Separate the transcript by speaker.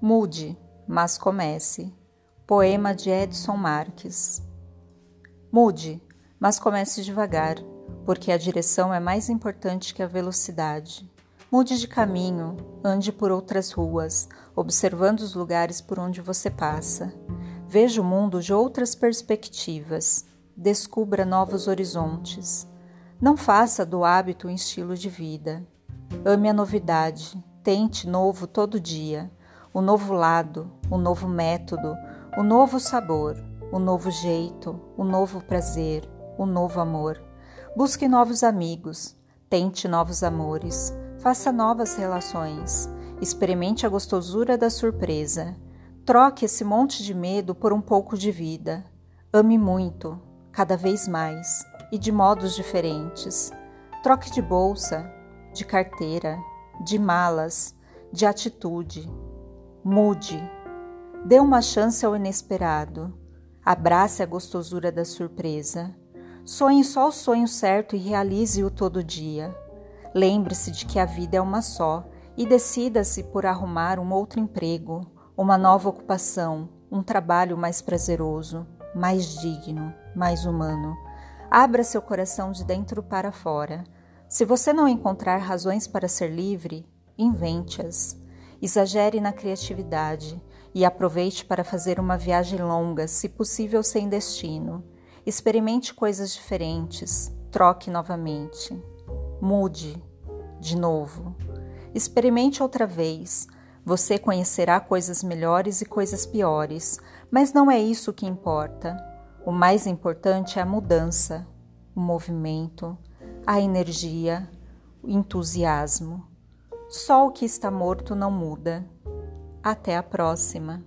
Speaker 1: Mude, mas comece. Poema de Edson Marques. Mude, mas comece devagar, porque a direção é mais importante que a velocidade. Mude de caminho, ande por outras ruas, observando os lugares por onde você passa. Veja o mundo de outras perspectivas. Descubra novos horizontes. Não faça do hábito um estilo de vida. Ame a novidade. Tente novo todo dia o novo lado, o novo método, o novo sabor, o novo jeito, o novo prazer, o novo amor. Busque novos amigos, tente novos amores, faça novas relações, experimente a gostosura da surpresa. Troque esse monte de medo por um pouco de vida. Ame muito, cada vez mais e de modos diferentes. Troque de bolsa, de carteira, de malas, de atitude, Mude. Dê uma chance ao inesperado. Abrace a gostosura da surpresa. Sonhe só o sonho certo e realize-o todo dia. Lembre-se de que a vida é uma só e decida-se por arrumar um outro emprego, uma nova ocupação, um trabalho mais prazeroso, mais digno, mais humano. Abra seu coração de dentro para fora. Se você não encontrar razões para ser livre, invente-as. Exagere na criatividade e aproveite para fazer uma viagem longa, se possível sem destino. Experimente coisas diferentes, troque novamente. Mude de novo. Experimente outra vez. Você conhecerá coisas melhores e coisas piores, mas não é isso que importa. O mais importante é a mudança, o movimento, a energia, o entusiasmo. Só o que está morto não muda. Até a próxima.